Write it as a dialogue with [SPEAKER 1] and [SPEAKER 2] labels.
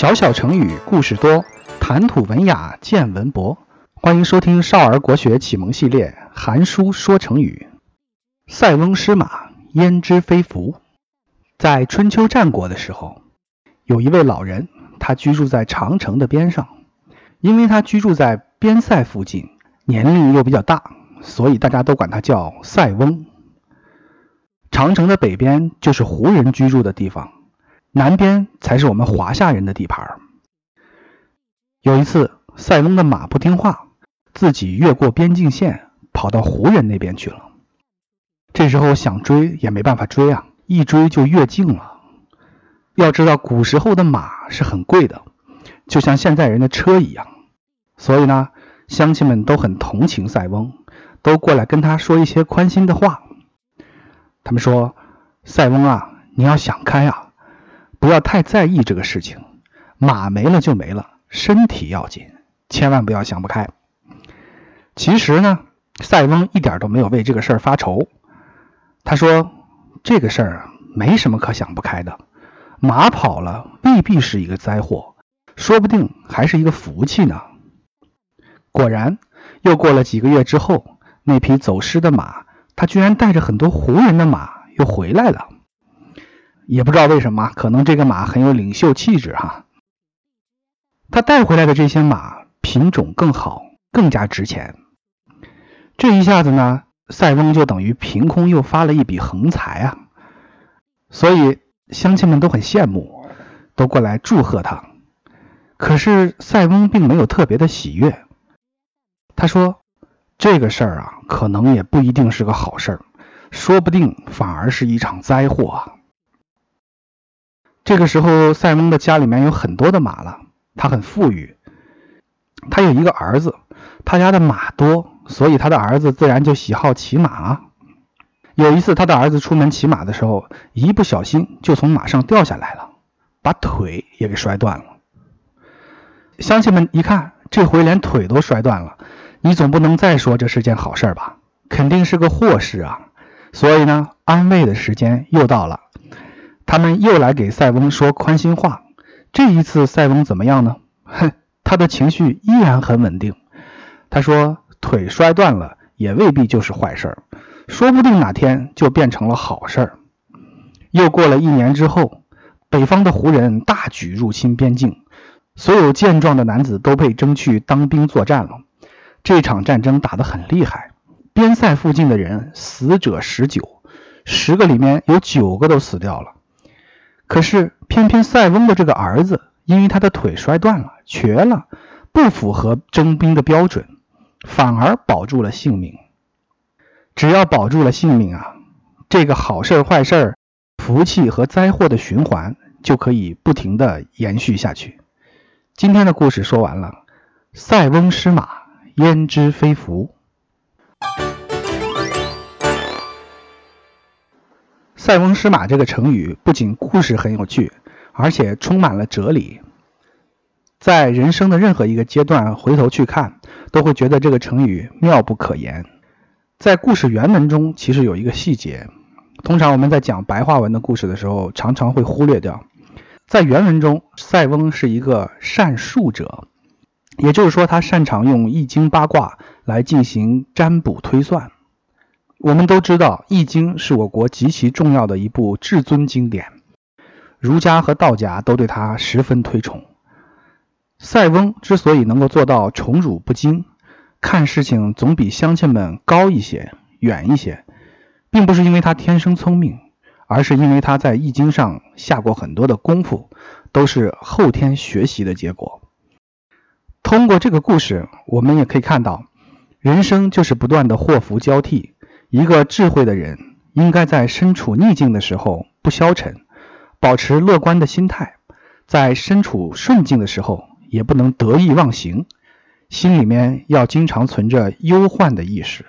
[SPEAKER 1] 小小成语故事多，谈吐文雅见文博。欢迎收听少儿国学启蒙系列《韩书说成语》。塞翁失马，焉知非福？在春秋战国的时候，有一位老人，他居住在长城的边上。因为他居住在边塞附近，年龄又比较大，所以大家都管他叫塞翁。长城的北边就是胡人居住的地方，南边才是我们华夏人的地盘。有一次，塞翁的马不听话，自己越过边境线，跑到胡人那边去了。这时候想追也没办法追啊，一追就越境了。要知道，古时候的马是很贵的。就像现在人的车一样，所以呢，乡亲们都很同情塞翁，都过来跟他说一些宽心的话。他们说：“塞翁啊，你要想开啊，不要太在意这个事情。马没了就没了，身体要紧，千万不要想不开。”其实呢，塞翁一点都没有为这个事儿发愁。他说：“这个事儿没什么可想不开的，马跑了未必是一个灾祸。”说不定还是一个福气呢。果然，又过了几个月之后，那匹走失的马，他居然带着很多胡人的马又回来了。也不知道为什么，可能这个马很有领袖气质哈。他带回来的这些马品种更好，更加值钱。这一下子呢，塞翁就等于凭空又发了一笔横财啊！所以乡亲们都很羡慕，都过来祝贺他。可是塞翁并没有特别的喜悦，他说：“这个事儿啊，可能也不一定是个好事儿，说不定反而是一场灾祸啊。”这个时候，塞翁的家里面有很多的马了，他很富裕，他有一个儿子，他家的马多，所以他的儿子自然就喜好骑马。有一次，他的儿子出门骑马的时候，一不小心就从马上掉下来了，把腿也给摔断了。乡亲们一看，这回连腿都摔断了，你总不能再说这是件好事吧？肯定是个祸事啊！所以呢，安慰的时间又到了，他们又来给塞翁说宽心话。这一次，塞翁怎么样呢？哼，他的情绪依然很稳定。他说：“腿摔断了也未必就是坏事儿，说不定哪天就变成了好事。”又过了一年之后，北方的胡人大举入侵边境。所有健壮的男子都被征去当兵作战了。这场战争打得很厉害，边塞附近的人死者十九，十个里面有九个都死掉了。可是偏偏塞翁的这个儿子，因为他的腿摔断了，瘸了，不符合征兵的标准，反而保住了性命。只要保住了性命啊，这个好事儿坏事儿、福气和灾祸的循环就可以不停的延续下去。今天的故事说完了。塞翁失马，焉知非福？塞翁失马这个成语不仅故事很有趣，而且充满了哲理。在人生的任何一个阶段回头去看，都会觉得这个成语妙不可言。在故事原文中，其实有一个细节，通常我们在讲白话文的故事的时候，常常会忽略掉。在原文中，塞翁是一个善术者，也就是说，他擅长用易经八卦来进行占卜推算。我们都知道，《易经》是我国极其重要的一部至尊经典，儒家和道家都对它十分推崇。塞翁之所以能够做到宠辱不惊，看事情总比乡亲们高一些、远一些，并不是因为他天生聪明。而是因为他在易经上下过很多的功夫，都是后天学习的结果。通过这个故事，我们也可以看到，人生就是不断的祸福交替。一个智慧的人，应该在身处逆境的时候不消沉，保持乐观的心态；在身处顺境的时候，也不能得意忘形，心里面要经常存着忧患的意识。